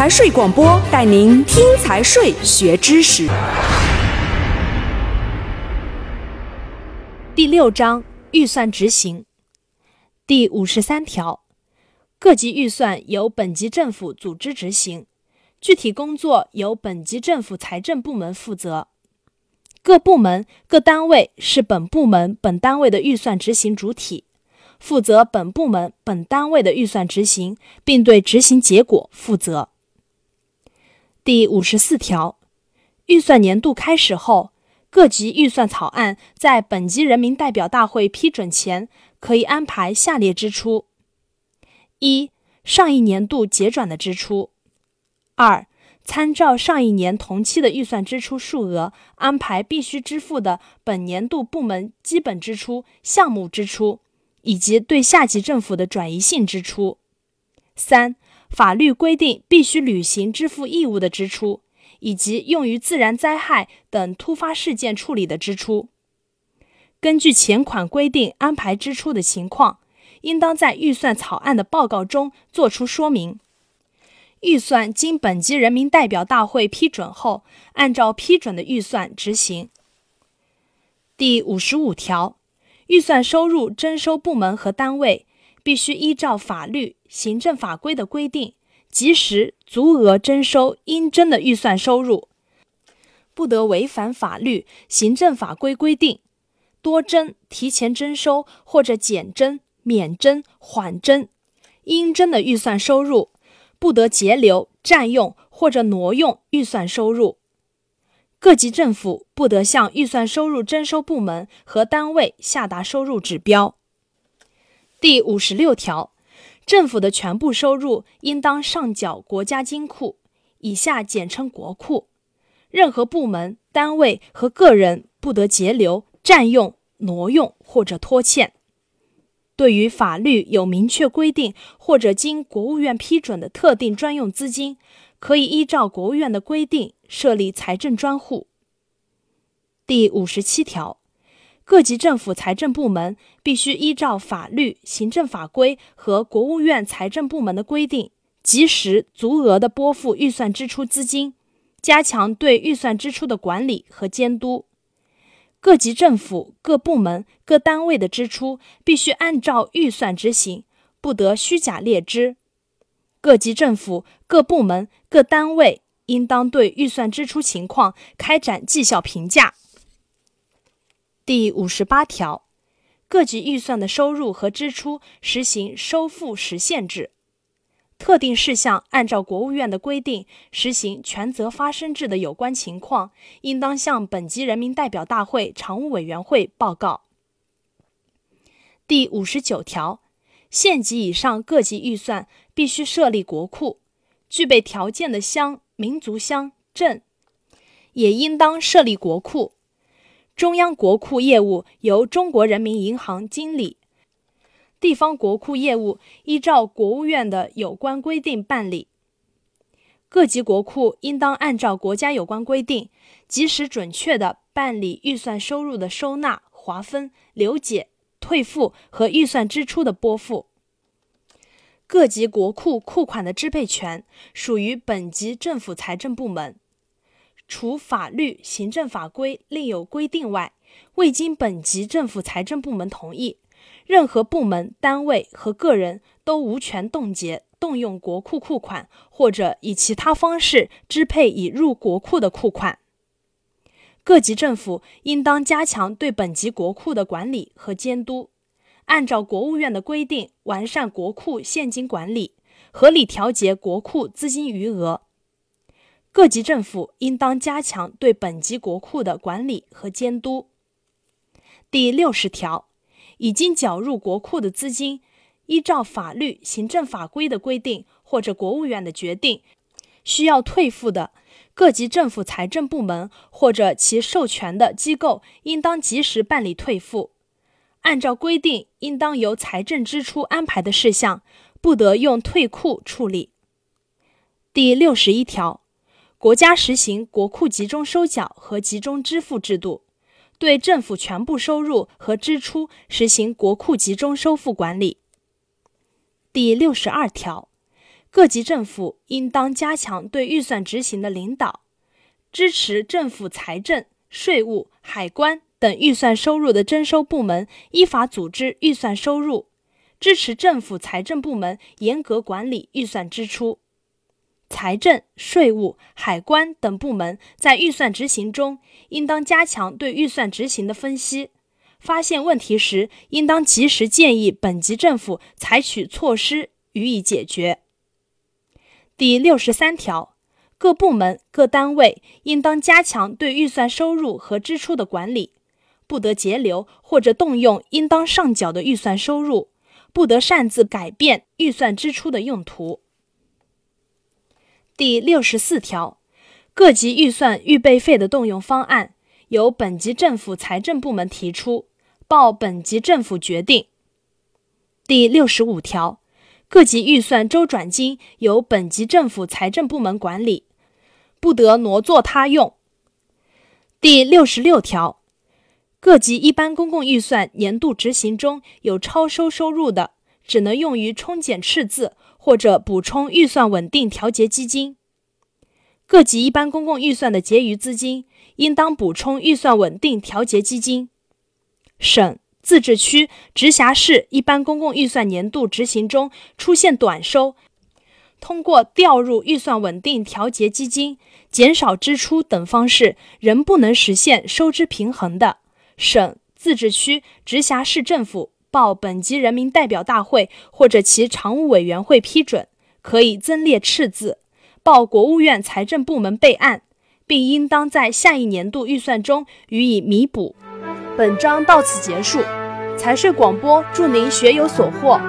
财税广播带您听财税学知识。第六章预算执行第五十三条，各级预算由本级政府组织执行，具体工作由本级政府财政部门负责。各部门、各单位是本部门、本单位的预算执行主体，负责本部门、本单位的预算执行，并对执行结果负责。第五十四条，预算年度开始后，各级预算草案在本级人民代表大会批准前，可以安排下列支出：一、上一年度结转的支出；二、参照上一年同期的预算支出数额，安排必须支付的本年度部门基本支出、项目支出，以及对下级政府的转移性支出；三、法律规定必须履行支付义务的支出，以及用于自然灾害等突发事件处理的支出。根据前款规定安排支出的情况，应当在预算草案的报告中作出说明。预算经本级人民代表大会批准后，按照批准的预算执行。第五十五条，预算收入征收部门和单位必须依照法律、行政法规的规定，及时足额征收应征的预算收入，不得违反法律、行政法规规定，多征、提前征收或者减征、免征、缓征应征的预算收入。不得截留、占用或者挪用预算收入。各级政府不得向预算收入征收部门和单位下达收入指标。第五十六条，政府的全部收入应当上缴国家金库（以下简称国库）。任何部门、单位和个人不得截留、占用、挪用或者拖欠。对于法律有明确规定或者经国务院批准的特定专用资金，可以依照国务院的规定设立财政专户。第五十七条，各级政府财政部门必须依照法律、行政法规和国务院财政部门的规定，及时足额的拨付预算支出资金，加强对预算支出的管理和监督。各级政府各部门各单位的支出必须按照预算执行，不得虚假列支。各级政府各部门各单位应当对预算支出情况开展绩效评价。第五十八条，各级预算的收入和支出实行收付实现制。特定事项按照国务院的规定实行权责发生制的有关情况，应当向本级人民代表大会常务委员会报告。第五十九条，县级以上各级预算必须设立国库，具备条件的乡、民族乡、镇也应当设立国库。中央国库业务由中国人民银行经理。地方国库业务依照国务院的有关规定办理。各级国库应当按照国家有关规定，及时准确地办理预算收入的收纳、划分、留解、退付和预算支出的拨付。各级国库库款的支配权属于本级政府财政部门，除法律、行政法规另有规定外，未经本级政府财政部门同意。任何部门、单位和个人都无权冻结、动用国库库款，或者以其他方式支配已入国库的库款。各级政府应当加强对本级国库的管理和监督，按照国务院的规定完善国库现金管理，合理调节国库资金余额。各级政府应当加强对本级国库的管理和监督。第六十条。已经缴入国库的资金，依照法律、行政法规的规定或者国务院的决定，需要退付的，各级政府财政部门或者其授权的机构应当及时办理退付。按照规定应当由财政支出安排的事项，不得用退库处理。第六十一条，国家实行国库集中收缴和集中支付制度。对政府全部收入和支出实行国库集中收付管理。第六十二条，各级政府应当加强对预算执行的领导，支持政府财政、税务、海关等预算收入的征收部门依法组织预算收入，支持政府财政部门严格管理预算支出。财政、税务、海关等部门在预算执行中，应当加强对预算执行的分析，发现问题时，应当及时建议本级政府采取措施予以解决。第六十三条，各部门、各单位应当加强对预算收入和支出的管理，不得截留或者动用应当上缴的预算收入，不得擅自改变预算支出的用途。第六十四条，各级预算预备费的动用方案由本级政府财政部门提出，报本级政府决定。第六十五条。各级预算周转金由本级政府财政部门管理，不得挪作他用。第六十六条，各级一般公共预算年度执行中有超收收入的，只能用于冲减赤字或者补充预算稳定调节基金。各级一般公共预算的结余资金，应当补充预算稳定调节基金。省。自治区、直辖市一般公共预算年度执行中出现短收，通过调入预算稳定调节基金、减少支出等方式，仍不能实现收支平衡的，省、自治区、直辖市政府报本级人民代表大会或者其常务委员会批准，可以增列赤字，报国务院财政部门备案，并应当在下一年度预算中予以弥补。本章到此结束，财税广播祝您学有所获。